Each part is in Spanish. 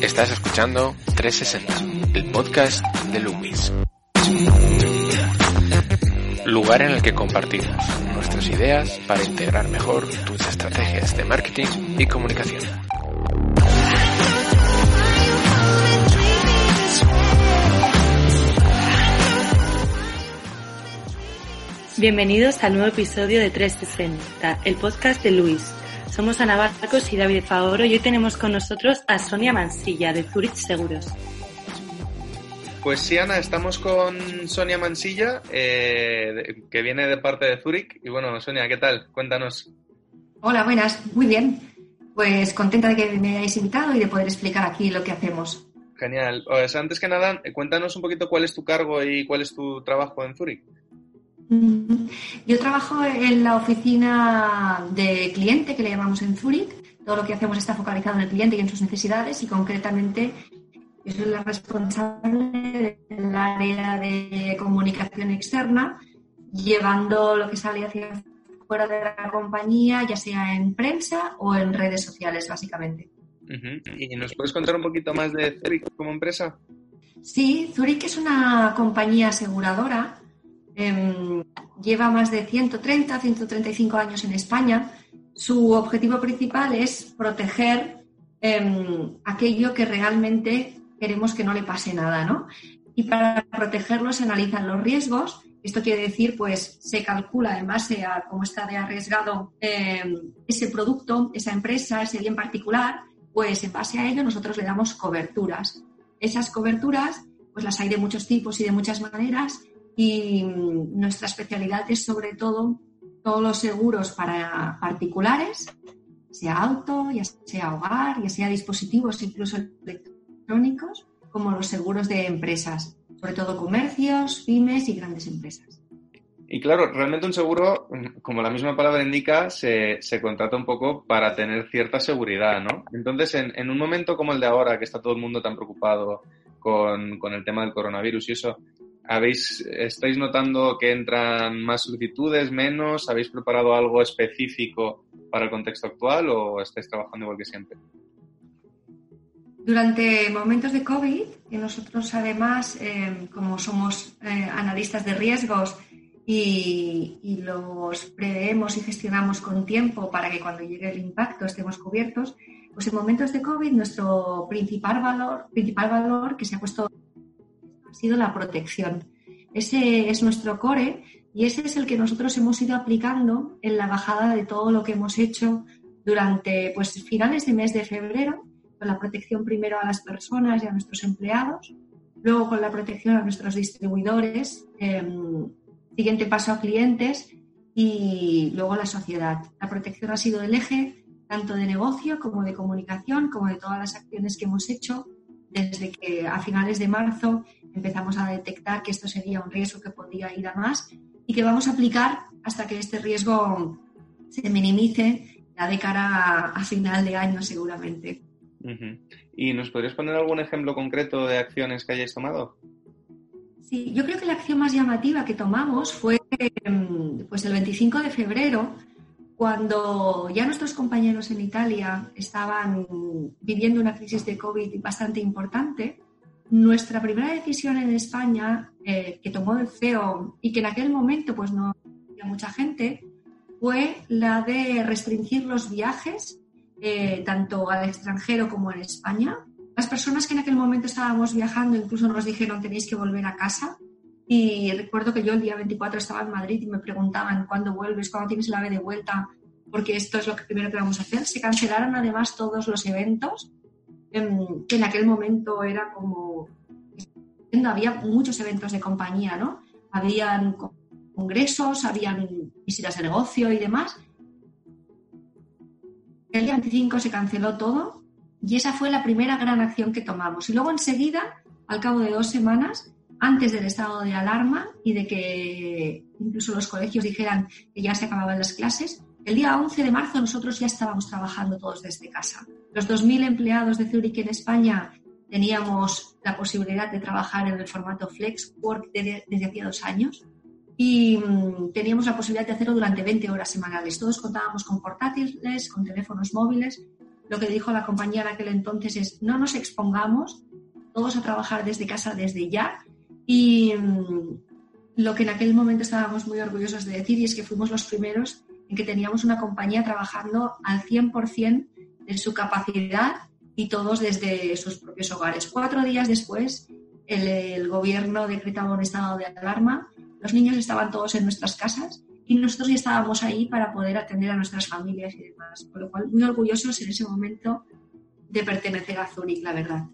Estás escuchando 360, el podcast de Lewis. Lugar en el que compartimos nuestras ideas para integrar mejor tus estrategias de marketing y comunicación. Bienvenidos al nuevo episodio de 360, el podcast de Luis. Somos Ana Barcos y David Favoro y hoy tenemos con nosotros a Sonia Mansilla de Zurich Seguros. Pues sí, Ana, estamos con Sonia Mansilla, eh, que viene de parte de Zurich. Y bueno, Sonia, ¿qué tal? Cuéntanos. Hola, buenas, muy bien. Pues contenta de que me hayáis invitado y de poder explicar aquí lo que hacemos. Genial. Pues antes que nada, cuéntanos un poquito cuál es tu cargo y cuál es tu trabajo en Zurich. Yo trabajo en la oficina de cliente que le llamamos en Zurich. Todo lo que hacemos está focalizado en el cliente y en sus necesidades y concretamente yo soy la responsable del área de comunicación externa, llevando lo que sale hacia fuera de la compañía, ya sea en prensa o en redes sociales, básicamente. ¿Y nos puedes contar un poquito más de Zurich como empresa? Sí, Zurich es una compañía aseguradora Em, lleva más de 130, 135 años en España. Su objetivo principal es proteger em, aquello que realmente queremos que no le pase nada, ¿no? Y para protegerlo se analizan los riesgos. Esto quiere decir, pues, se calcula en base a cómo está de arriesgado em, ese producto, esa empresa, ese bien particular, pues en base a ello nosotros le damos coberturas. Esas coberturas, pues las hay de muchos tipos y de muchas maneras y nuestra especialidad es sobre todo todos los seguros para particulares, sea auto, ya sea hogar, ya sea dispositivos incluso electrónicos, como los seguros de empresas, sobre todo comercios, pymes y grandes empresas. Y claro, realmente un seguro, como la misma palabra indica, se, contrata un poco para tener cierta seguridad, ¿no? Entonces, en, en, un momento como el de ahora, que está todo el mundo tan preocupado con, con el tema del coronavirus y eso, ¿Habéis, ¿Estáis notando que entran más solicitudes, menos? ¿Habéis preparado algo específico para el contexto actual o estáis trabajando igual que siempre? Durante momentos de COVID, nosotros además, eh, como somos eh, analistas de riesgos y, y, los preveemos y gestionamos con tiempo para que cuando llegue el impacto estemos cubiertos, pues en momentos de COVID nuestro principal valor, principal valor que se ha puesto ha sido la protección. Ese es nuestro core y ese es el que nosotros hemos ido aplicando en la bajada de todo lo que hemos hecho durante pues, finales de mes de febrero, con la protección primero a las personas y a nuestros empleados, luego con la protección a nuestros distribuidores, em, siguiente paso a clientes y luego la sociedad. La protección ha sido el eje tanto de negocio como de comunicación, como de todas las acciones que hemos hecho desde que a finales de marzo empezamos a detectar que esto sería un riesgo que podía ir a más y que vamos a aplicar hasta que este riesgo se minimice ya de cara a, final de año seguramente. ¿Y nos podrías poner algún ejemplo concreto de acciones que hayáis tomado? Sí, yo creo que la acción más llamativa que tomamos fue em, pues el 25 de febrero, cuando ya nuestros compañeros en Italia estaban viviendo una crisis de COVID bastante importante, nuestra primera decisión en España eh, que tomó el CEO y que en aquel momento pues no había mucha gente fue la de restringir los viajes eh, tanto al extranjero como en España. Las personas que en aquel momento estábamos viajando incluso nos dijeron tenéis que volver a casa y recuerdo que yo el día 24 estaba en Madrid y me preguntaban cuándo vuelves, cuándo tienes el ave de vuelta, porque esto es lo que primero que vamos a hacer. Se cancelaron además todos los eventos que en aquel momento era como... Había muchos eventos de compañía, ¿no? Habían congresos, habían visitas de negocio y demás. El día 25 se canceló todo y esa fue la primera gran acción que tomamos. Y luego enseguida, al cabo de dos semanas, antes del estado de alarma y de que incluso los colegios dijeran que ya se acababan las clases, el día 11 de marzo nosotros ya estábamos trabajando todos desde casa. Los 2.000 empleados de Zurich en España teníamos la posibilidad de trabajar en el formato Flex Work desde, hacía dos años y mm, teníamos la posibilidad de hacerlo durante 20 horas semanales. Todos contábamos con portátiles, con teléfonos móviles. Lo que dijo la compañía en aquel entonces es no nos expongamos, todos a trabajar desde casa desde ya. Y mm, lo que en aquel momento estábamos muy orgullosos de decir y es que fuimos los primeros que teníamos una compañía trabajando al 100% de su capacidad y todos desde sus propios hogares. Cuatro días después, el, gobierno decretaba un estado de alarma los niños estaban todos en nuestras casas y nosotros ya estábamos ahí para poder atender a nuestras familias y demás. Con lo cual, muy orgullosos en ese momento de pertenecer a Zurich, la verdad.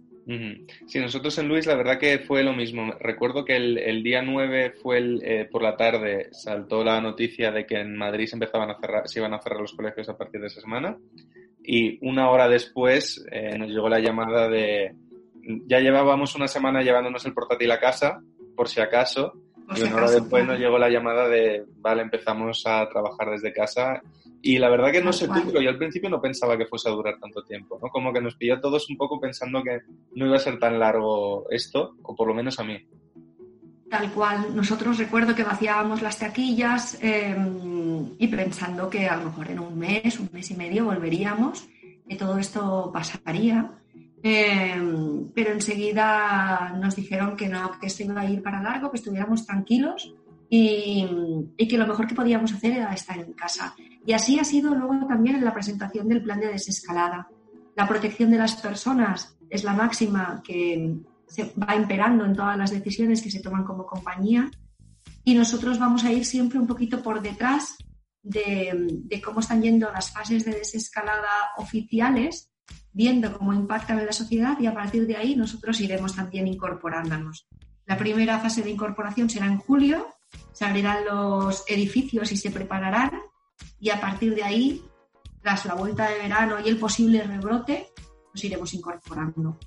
Sí, nosotros en Luis la verdad que fue lo mismo. Recuerdo que el, día 9 fue el, eh, por la tarde, saltó la noticia de que en Madrid se, empezaban a cerrar, se iban a cerrar los colegios a partir de esa semana y una hora después eh, nos llegó la llamada de... Ya llevábamos una semana llevándonos el portátil a casa, por si acaso, y una hora después nos llegó la llamada de, vale, empezamos a trabajar desde casa. Y la verdad que no sé tú, pero yo al principio no pensaba que fuese a durar tanto tiempo, ¿no? Como que nos pilló a todos un poco pensando que no iba a ser tan largo esto, o por lo menos a mí. Tal cual. Nosotros recuerdo que vaciábamos las taquillas em, y pensando que a lo mejor en un mes, un mes y medio volveríamos, que todo esto pasaría. Em, pero enseguida nos dijeron que no, que esto iba a ir para largo, que estuviéramos tranquilos y, que lo mejor que podíamos hacer era estar en casa. Y así ha sido luego también en la presentación del plan de desescalada. La protección de las personas es la máxima que se va imperando en todas las decisiones que se toman como compañía y nosotros vamos a ir siempre un poquito por detrás de, de cómo están yendo las fases de desescalada oficiales viendo cómo impactan en la sociedad y a partir de ahí nosotros iremos también incorporándonos. La primera fase de incorporación será en julio, se abrirán los edificios y se prepararán y a partir de ahí, tras la vuelta de verano y el posible rebrote, nos iremos incorporando.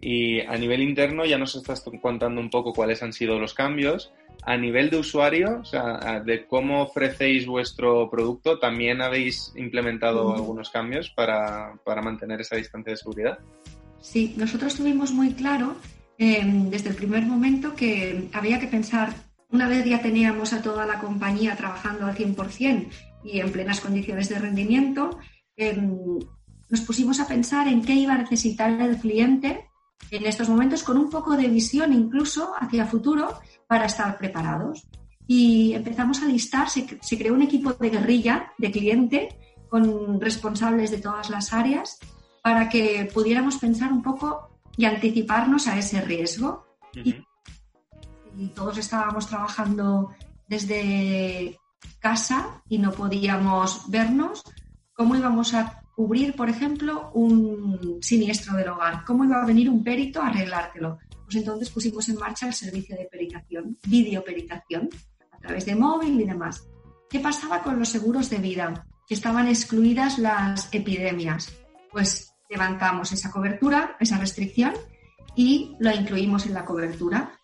Y a nivel interno ya nos estás contando un poco cuáles han sido los cambios. A nivel de usuario, o sea, de cómo ofrecéis vuestro producto, ¿también habéis implementado algunos cambios para, mantener esa distancia de seguridad? Sí, nosotros tuvimos muy claro em, desde el primer momento que había que pensar, una vez ya teníamos a toda la compañía trabajando al 100% y en plenas condiciones de rendimiento, em, nos pusimos a pensar en qué iba a necesitar el cliente en estos momentos con un poco de visión incluso hacia futuro para estar preparados. Y empezamos a listar, se, creó un equipo de guerrilla de cliente con responsables de todas las áreas para que pudiéramos pensar un poco y anticiparnos a ese riesgo. Todos estábamos trabajando desde casa y no podíamos vernos, ¿cómo íbamos a cubrir, por ejemplo, un siniestro del hogar. ¿Cómo iba a venir un perito a arreglártelo? Pues entonces pusimos en marcha el servicio de peritación, videoperitación, a través de móvil y demás. ¿Qué pasaba con los seguros de vida? Que estaban excluidas las epidemias. Pues levantamos esa cobertura, esa restricción, y lo incluimos en la cobertura.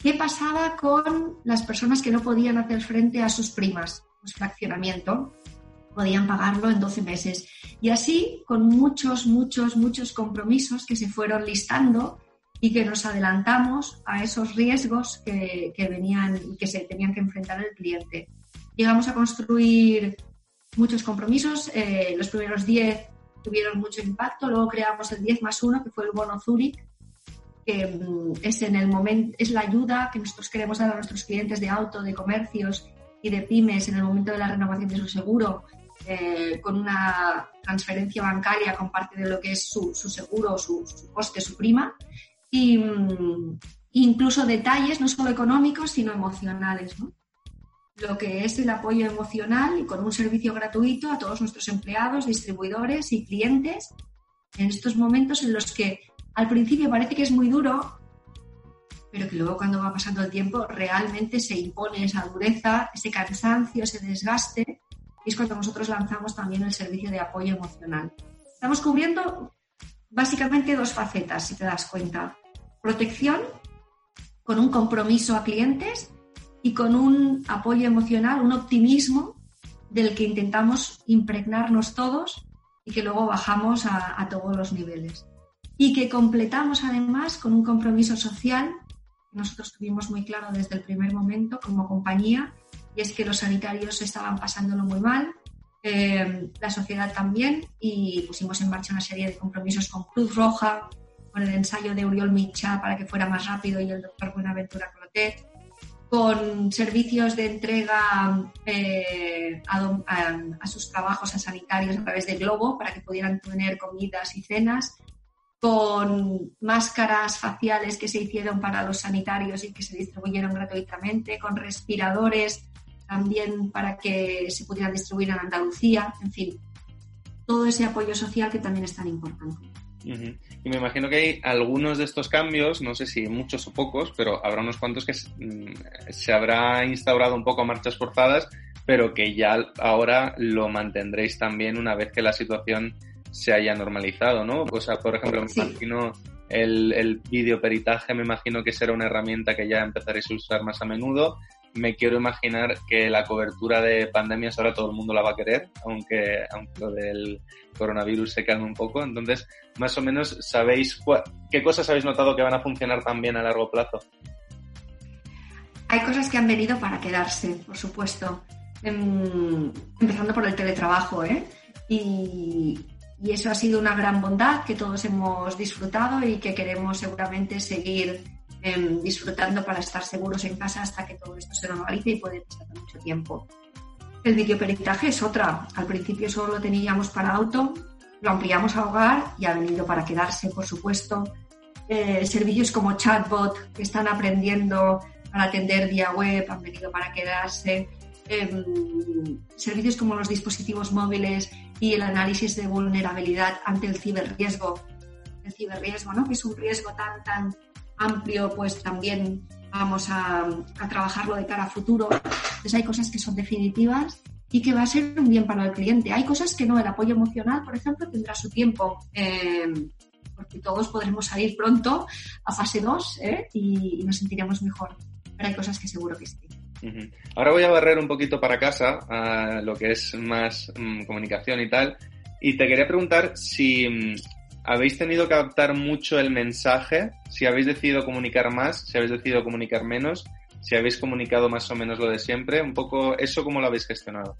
¿Qué pasaba con las personas que no podían hacer frente a sus primas? Pues fraccionamiento podían pagarlo en 12 meses. Y así, con muchos, muchos, muchos compromisos que se fueron listando y que nos adelantamos a esos riesgos que, venían y que se tenían que enfrentar el cliente. Llegamos a construir muchos compromisos. Eh, los primeros 10 tuvieron mucho impacto. Luego creamos el 10 más 1, que fue el bono Zurich, que mm, es, en el momento, es la ayuda que nosotros queremos dar a nuestros clientes de auto, de comercios y de pymes en el momento de la renovación de su seguro eh, con una transferencia bancaria con parte de lo que es su, seguro, su, su, coste, su prima, y mm, incluso detalles no solo económicos, sino emocionales. Lo que es el apoyo emocional y con un servicio gratuito a todos nuestros empleados, distribuidores y clientes en estos momentos en los que al principio parece que es muy duro, pero que luego cuando va pasando el tiempo realmente se impone esa dureza, ese cansancio, ese desgaste es cuando nosotros lanzamos también el servicio de apoyo emocional. Estamos cubriendo básicamente dos facetas, si te das cuenta. Protección con un compromiso a clientes y con un apoyo emocional, un optimismo del que intentamos impregnarnos todos y que luego bajamos a, a todos los niveles. Y que completamos además con un compromiso social. Nosotros tuvimos muy claro desde el primer momento como compañía, y es que los sanitarios estaban pasándolo muy mal, eh, la sociedad también, y pusimos en marcha una serie de compromisos con Cruz Roja, con el ensayo de Uriol Micha para que fuera más rápido y el doctor Buenaventura Clotet, con servicios de entrega eh, a, sus trabajos a sanitarios a través de Globo para que pudieran tener comidas y cenas, con máscaras faciales que se hicieron para los sanitarios y que se distribuyeron gratuitamente, con respiradores también para que se pudieran distribuir en Andalucía, en fin, todo ese apoyo social que también es tan importante. Y me imagino que hay algunos de estos cambios, no sé si muchos o pocos, pero habrá unos cuantos que mm, se habrá instaurado un poco a marchas forzadas, pero que ya ahora lo mantendréis también una vez que la situación se haya normalizado, ¿no? O sea, por ejemplo, me imagino el, el videoperitaje, me imagino que será una herramienta que ya empezaréis a usar más a menudo me quiero imaginar que la cobertura de pandemias ahora todo el mundo la va a querer, aunque, aunque lo del coronavirus se calme un poco. Entonces, más o menos, ¿sabéis qué cosas habéis notado que van a funcionar también a largo plazo? Hay cosas que han venido para quedarse, por supuesto. Em, empezando por el teletrabajo, ¿eh? Y, y eso ha sido una gran bondad que todos hemos disfrutado y que queremos seguramente seguir Em, disfrutando para estar seguros en casa hasta que todo esto se normalice y puede pasar mucho tiempo. El videoperitaje es otra. Al principio solo lo teníamos para auto, lo ampliamos a hogar y ha venido para quedarse, por supuesto. Eh, servicios como chatbot que están aprendiendo para atender vía web han venido para quedarse. Em, servicios como los dispositivos móviles y el análisis de vulnerabilidad ante el ciberriesgo. El ciberriesgo, ¿no? que es un riesgo tan, tan amplio, pues también vamos a, trabajarlo de cara a futuro. Entonces hay cosas que son definitivas y que va a ser un bien para el cliente. Hay cosas que no, el apoyo emocional, por ejemplo, tendrá su tiempo, eh, porque todos podremos salir pronto a fase 2 ¿eh? y, nos sentiremos mejor. Pero hay cosas que seguro que sí. Ahora voy a barrer un poquito para casa a lo que es más mm, comunicación y tal. Y te quería preguntar si mm, ¿Habéis tenido que adaptar mucho el mensaje? Si habéis decidido comunicar más, si habéis decidido comunicar menos, si habéis comunicado más o menos lo de siempre, un poco eso cómo lo habéis gestionado.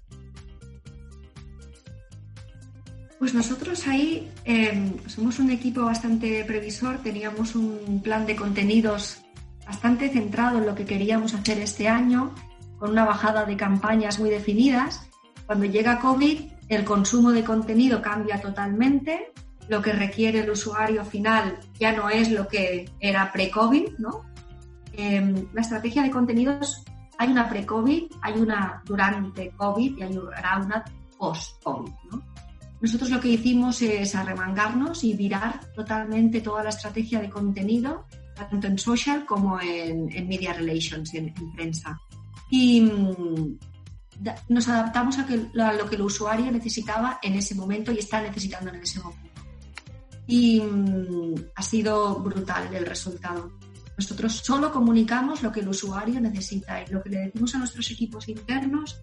Pues nosotros ahí em, somos un equipo bastante previsor, teníamos un plan de contenidos bastante centrado en lo que queríamos hacer este año, con una bajada de campañas muy definidas. Cuando llega COVID, el consumo de contenido cambia totalmente, lo que requiere el usuario final ya no es lo que era pre-COVID, ¿no? Em, la estrategia de contenidos, hay una pre-COVID, hay una durante COVID y hay una post-COVID, ¿no? Nosotros lo que hicimos es arremangarnos y virar totalmente toda la estrategia de contenido, tanto en social como en, media relations, en, prensa. Y mm, nos adaptamos a, a, lo que el usuario necesitaba en ese momento y está necesitando en ese momento y mm, ha sido brutal el resultado. Nosotros solo comunicamos lo que el usuario necesita y lo que le decimos a nuestros equipos internos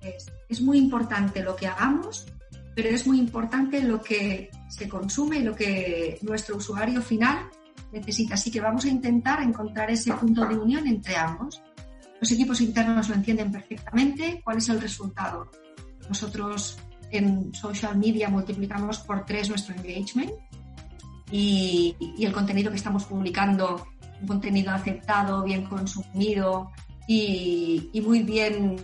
es, es muy importante lo que hagamos, pero es muy importante lo que se consume y lo que nuestro usuario final necesita. Así que vamos a intentar encontrar ese punto de unión entre ambos. Los equipos internos lo entienden perfectamente. ¿Cuál es el resultado? Nosotros en social media multiplicamos por tres nuestro engagement y, el contenido que estamos publicando, un contenido aceptado, bien consumido y, muy bien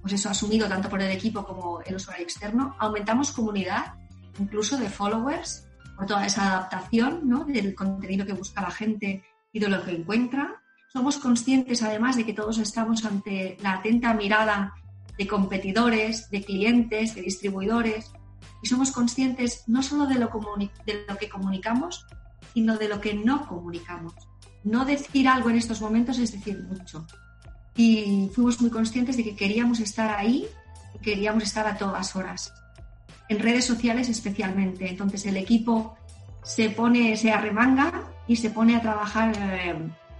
pues eso, asumido tanto por el equipo como el usuario externo. Aumentamos comunidad, incluso de followers, por toda esa adaptación del contenido que busca la gente y de lo que encuentra. Somos conscientes además de que todos estamos ante la atenta mirada de competidores, de clientes, de distribuidores, y somos conscientes no solo de lo, de lo que comunicamos, sino de lo que no comunicamos. No decir algo en estos momentos es decir mucho. Y fuimos muy conscientes de que queríamos estar ahí y queríamos estar a todas horas. En redes sociales especialmente. Entonces el equipo se pone, se arremanga y se pone a trabajar eh,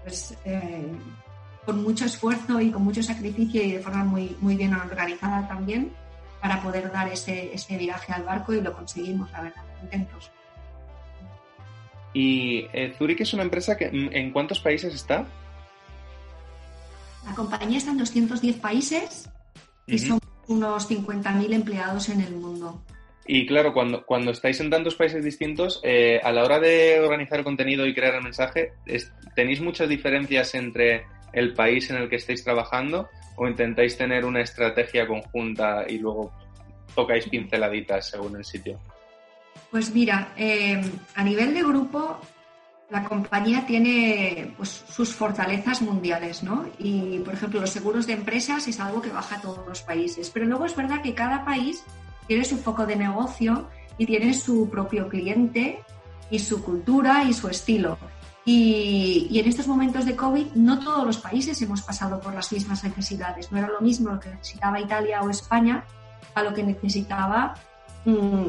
pues, eh, con mucho esfuerzo y con mucho sacrificio y de forma muy, muy bien organizada también para poder dar ese, ese viraje al barco y lo conseguimos, la verdad, contentos. ¿Y eh, Zurich es una empresa que en cuántos países está? La compañía está en 210 países y son unos 50.000 empleados en el mundo. Y claro, cuando, cuando estáis en tantos países distintos, eh, a la hora de organizar contenido y crear el mensaje, ¿tenéis muchas diferencias entre el país en el que estáis trabajando o intentáis tener una estrategia conjunta y luego tocáis pinceladitas según el sitio? Pues mira, eh, a nivel de grupo, la compañía tiene pues, sus fortalezas mundiales, ¿no? Y, por ejemplo, los seguros de empresas es algo que baja a todos los países. Pero luego es verdad que cada país tiene su foco de negocio y tiene su propio cliente y su cultura y su estilo. Y, en estos momentos de COVID no todos los países hemos pasado por las mismas necesidades. No era lo mismo lo que necesitaba Italia o España a lo que necesitaba mmm,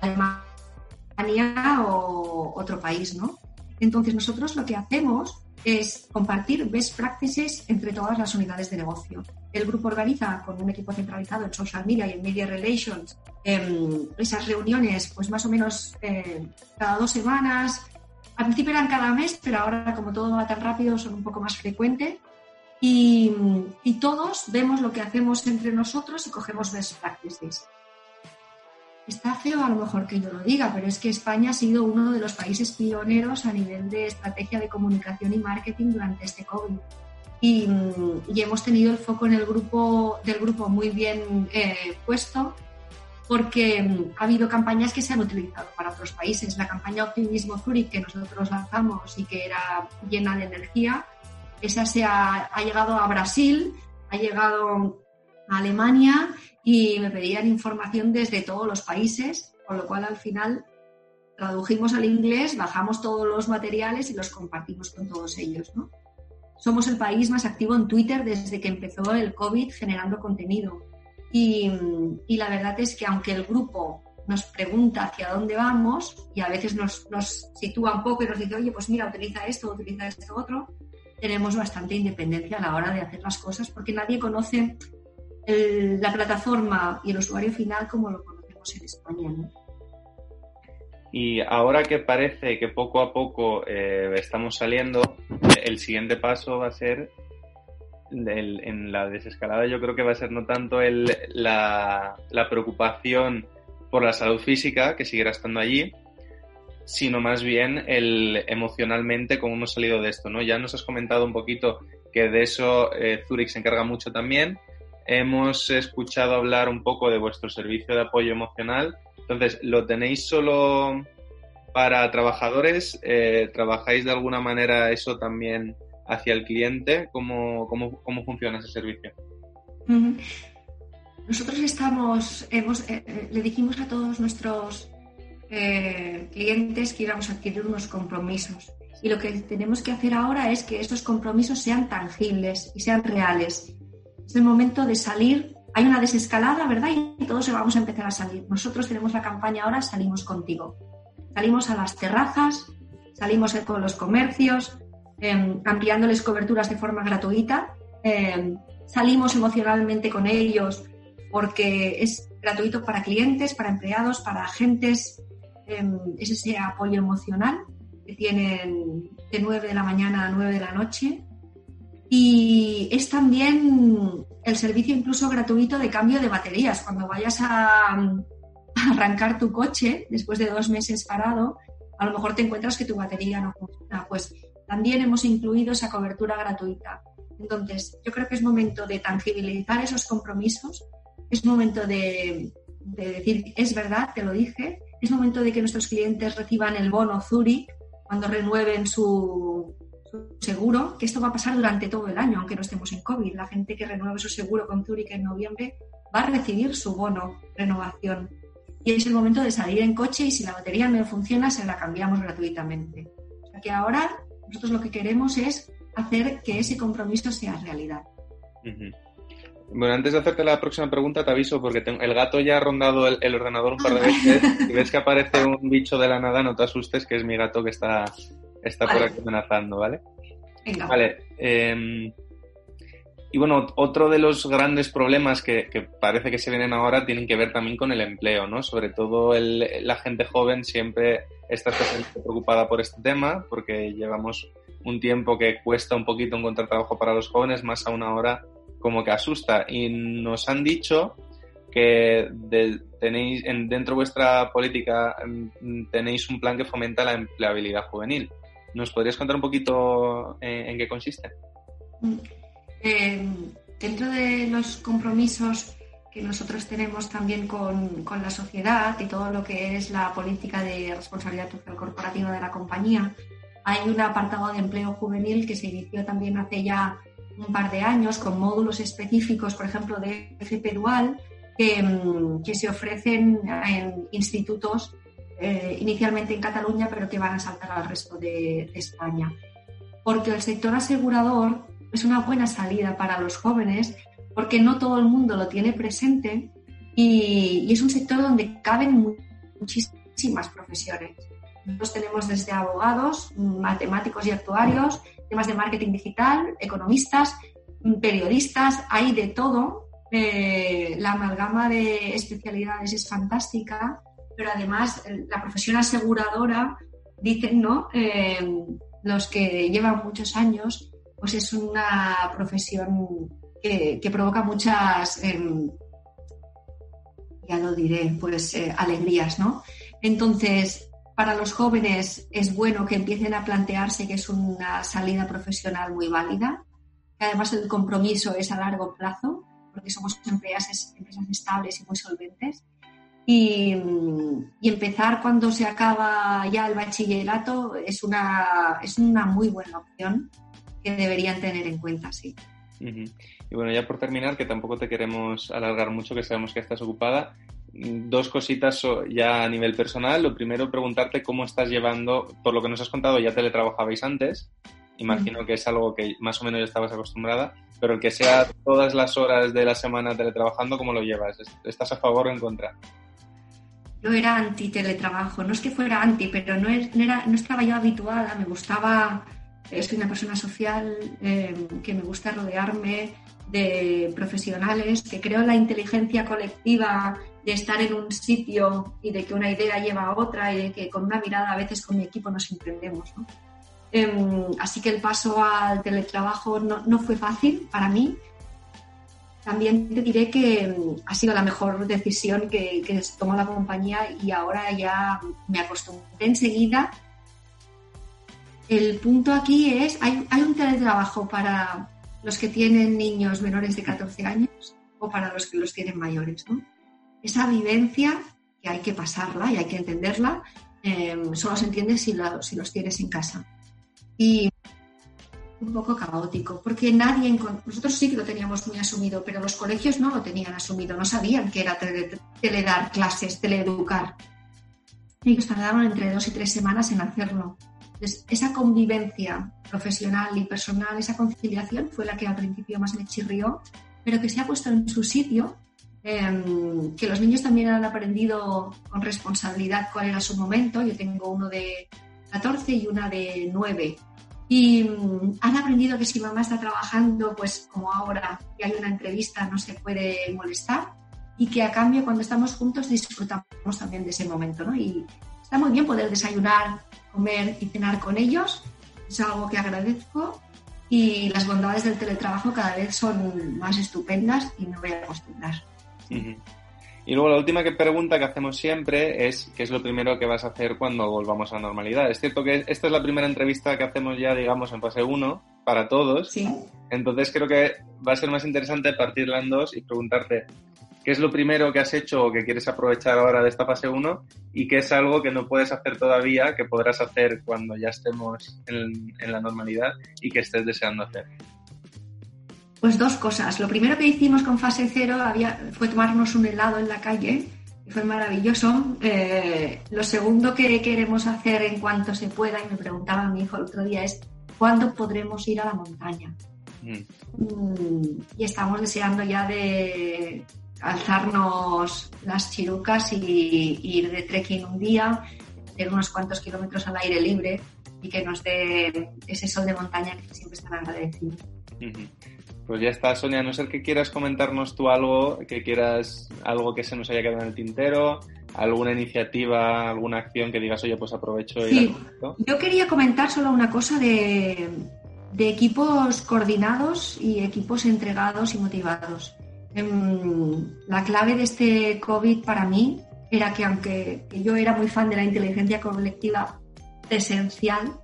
Alemania o otro país, ¿no? Entonces nosotros lo que hacemos es compartir best practices entre todas las unidades de negocio. El grupo organiza con un equipo centralizado en social media y en media relations em, esas reuniones, pues más o menos eh, cada dos semanas. Al principio eran cada mes, pero ahora como todo va tan rápido son un poco más frecuentes. Y, y todos vemos lo que hacemos entre nosotros y cogemos best practices. Está feo a lo mejor que yo lo diga, pero es que España ha sido uno de los países pioneros a nivel de estrategia de comunicación y marketing durante este COVID. Y, hemos tenido el foco en el grupo, del grupo muy bien eh, puesto porque mm, ha habido campañas que se han utilizado para otros países. La campaña Optimismo Zurich que nosotros lanzamos y que era llena de energía, esa se ha, ha llegado a Brasil, ha llegado a Alemania y me pedían información desde todos los países, con lo cual al final tradujimos al inglés, bajamos todos los materiales y los compartimos con todos ellos. ¿no? Somos el país más activo en Twitter desde que empezó el COVID generando contenido. Y, y la verdad es que aunque el grupo nos pregunta hacia dónde vamos y a veces nos, nos sitúa un poco y nos dice, oye, pues mira, utiliza esto, utiliza esto otro, tenemos bastante independencia a la hora de hacer las cosas porque nadie conoce la plataforma y el usuario final como lo conocemos en España. Y ahora que parece que poco a poco eh, estamos saliendo, el siguiente paso va a ser en la desescalada. Yo creo que va a ser no tanto el, la, la, preocupación por la salud física, que seguirá estando allí, sino más bien el emocionalmente cómo hemos salido de esto. ¿no? Ya nos has comentado un poquito que de eso eh, Zurich se encarga mucho también, hemos escuchado hablar un poco de vuestro servicio de apoyo emocional. Entonces, ¿lo tenéis solo para trabajadores? Eh, ¿Trabajáis de alguna manera eso también hacia el cliente? ¿Cómo, cómo, cómo funciona ese servicio? Nosotros estamos, hemos, eh, eh, le dijimos a todos nuestros clientes que íbamos a adquirir unos compromisos. Y lo que tenemos que hacer ahora es que estos compromisos sean tangibles y sean reales es el momento de salir. Hay una desescalada, ¿verdad? Y todos vamos a empezar a salir. Nosotros tenemos la campaña ahora Salimos contigo. Salimos a las terrazas, salimos con los comercios, eh, ampliándoles coberturas de forma gratuita. Em, salimos emocionalmente con ellos porque es gratuito para clientes, para empleados, para agentes. Em, es ese apoyo emocional que tienen de 9 de la mañana a 9 de la noche y es también el servicio incluso gratuito de cambio de baterías. Cuando vayas a, arrancar tu coche después de dos meses parado, a lo mejor te encuentras que tu batería no funciona. Pues también hemos incluido esa cobertura gratuita. Entonces, yo creo que es momento de tangibilizar esos compromisos, es momento de, de decir, es verdad, te lo dije, es momento de que nuestros clientes reciban el bono Zurich cuando renueven su, seguro que esto va a pasar durante todo el año, aunque no estemos en COVID. La gente que renueve su seguro con Zurich en noviembre va a recibir su bono renovación. Y es el momento de salir en coche y si la batería no funciona, se la cambiamos gratuitamente. O sea que ahora nosotros lo que queremos es hacer que ese compromiso sea realidad. Bueno, antes de hacerte la próxima pregunta, te aviso porque el gato ya ha rondado el, ordenador un par de veces. Si ves que aparece un bicho de la nada, no te asustes, que es mi gato que está está por aquí amenazando, ¿vale? Venga. Vale. Em, y bueno, otro de los grandes problemas que, parece que se vienen ahora tienen que ver también con el empleo, ¿no? Sobre todo la gente joven siempre está especialmente preocupada por este tema porque llevamos un tiempo que cuesta un poquito encontrar trabajo para los jóvenes, más aún ahora como que asusta. Y nos han dicho que tenéis en, dentro de vuestra política mm, tenéis un plan que fomenta la empleabilidad juvenil. ¿Nos podrías contar un poquito en, en qué consiste? Mm. Eh, dentro de los compromisos que nosotros tenemos también con, con, la sociedad y todo lo que es la política de responsabilidad social corporativa de la compañía, hay un apartado de empleo juvenil que se inició también hace ya un par de años con módulos específicos, por ejemplo, de FP Dual, mm, que se ofrecen en institutos eh, inicialmente en Cataluña, pero que van a saltar al resto de, España. Porque el sector asegurador es una buena salida para los jóvenes porque no todo el mundo lo tiene presente y, y es un sector donde caben muchísimas profesiones. Nosotros tenemos desde abogados, matemáticos y actuarios, temas de marketing digital, economistas, periodistas, hay de todo. Eh, la amalgama de especialidades es fantástica, pero además la profesión aseguradora, dicen, ¿no? Eh, los que llevan muchos años, pues es una profesión que, provoca muchas, em, ya lo diré, pues eh, alegrías, ¿no? Entonces, para los jóvenes es bueno que empiecen a plantearse que es una salida profesional muy válida, que además el compromiso es a largo plazo, porque somos empresas, empresas estables y muy solventes. Y, y, empezar cuando se acaba ya el bachillerato es una, es una muy buena opción que deberían tener en cuenta, sí. Y bueno, ya por terminar, que tampoco te queremos alargar mucho, que sabemos que estás ocupada, dos cositas ya a nivel personal. Lo primero, preguntarte cómo estás llevando, por lo que nos has contado, ya teletrabajabais antes, imagino que es algo que más o menos ya estabas acostumbrada, pero el que sea todas las horas de la semana teletrabajando, ¿cómo lo llevas? ¿Estás a favor o en contra? Yo era anti-teletrabajo, no es que fuera anti, pero no, era, no estaba yo habituada, me gustaba soy una persona social eh, que me gusta rodearme de profesionales, que creo la inteligencia colectiva de estar en un sitio y de que una idea lleva a otra y de que con una mirada a veces con mi equipo nos emprendemos. Em, así que el paso al teletrabajo no, no, fue fácil para mí. También te diré que em, ha sido la mejor decisión que, que tomó la compañía y ahora ya me acostumbré enseguida el punto aquí es, hay, hay un teletrabajo para los que tienen niños menores de 14 años o para los que los tienen mayores. ¿no? Esa vivencia que hay que pasarla y hay que entenderla, em, solo se entiende si, si, los tienes en casa. Y un poco caótico, porque nadie, nosotros sí que lo teníamos muy asumido, pero los colegios no lo tenían asumido, no sabían que era teledar clases, teleeducar. Ellos tardaron entre dos y tres semanas en hacerlo esa convivencia profesional y personal, esa conciliación fue la que al principio más me chirrió, pero que se ha puesto en su sitio, em, que los niños también han aprendido con responsabilidad cuál era su momento. Yo tengo uno de 14 y una de 9. Y mm, han aprendido que si mamá está trabajando, pues como ahora que hay una entrevista, no se puede molestar y que a cambio cuando estamos juntos disfrutamos también de ese momento. ¿no? Y está muy bien poder desayunar comer y cenar con ellos. Es algo que agradezco y las bondades del teletrabajo cada vez son más estupendas y me voy a acostumbrar. Y luego la última que pregunta que hacemos siempre es qué es lo primero que vas a hacer cuando volvamos a la normalidad. Es cierto que esta es la primera entrevista que hacemos ya, digamos, en fase 1 para todos. Sí. Entonces creo que va a ser más interesante partirla en dos y preguntarte ¿Qué es lo primero que has hecho o que quieres aprovechar ahora de esta fase 1 y qué es algo que no puedes hacer todavía, que podrás hacer cuando ya estemos en, la normalidad y que estés deseando hacer? Pues dos cosas. Lo primero que hicimos con fase 0 fue tomarnos un helado en la calle, y fue maravilloso. Eh, lo segundo que queremos hacer en cuanto se pueda, y me preguntaba mi hijo el otro día, es ¿cuándo podremos ir a la montaña? Mm. Mm, y estamos deseando ya de alzarnos las chirucas y, ir de trekking un día, hacer unos cuantos kilómetros al aire libre y que nos dé ese sol de montaña que siempre están agradecidos. Pues ya está, Sonia, a no ser que quieras comentarnos tú algo, que quieras algo que se nos haya quedado en el tintero, alguna iniciativa, alguna acción que digas, oye, pues aprovecho y sí. Yo quería comentar solo una cosa de, de equipos coordinados y equipos entregados y motivados. Em, la clave de este COVID para mí era que aunque yo era muy fan de la inteligencia colectiva esencial,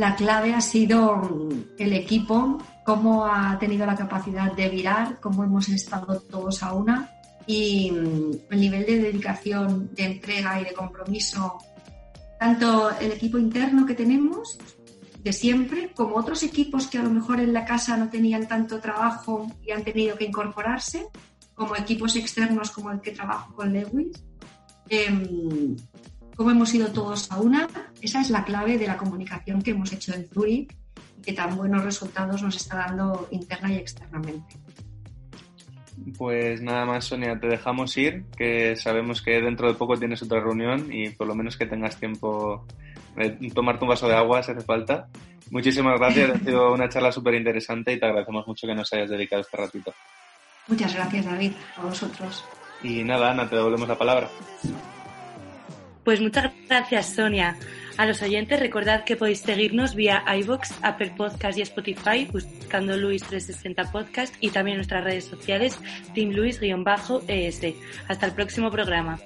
la clave ha sido mm, el equipo, cómo ha tenido la capacidad de virar, cómo hemos estado todos a una y mm, el nivel de dedicación, de entrega y de compromiso, tanto el equipo interno que tenemos de siempre, como otros equipos que a lo mejor en la casa no tenían tanto trabajo y han tenido que incorporarse, como equipos externos como el que trabajo con Lewis. Em, cómo hemos ido todos a una, esa es la clave de la comunicación que hemos hecho en Zurich y que tan buenos resultados nos está dando interna y externamente. Pues nada más, Sonia, te dejamos ir, que sabemos que dentro de poco tienes otra reunión y por lo menos que tengas tiempo de tomarte un vaso de agua si hace falta. Muchísimas gracias, ha sido una charla súper interesante y te agradecemos mucho que nos hayas dedicado este ratito. Muchas gracias, David, a vosotros. Y nada, Ana, te devolvemos la palabra. Pues muchas gracias, Sonia. A los oyentes, recordad que podéis seguirnos vía iBox, Apple Podcast y Spotify, buscando Luis360 Podcast y también nuestras redes sociales, Team Luis-ES. Hasta el próximo programa.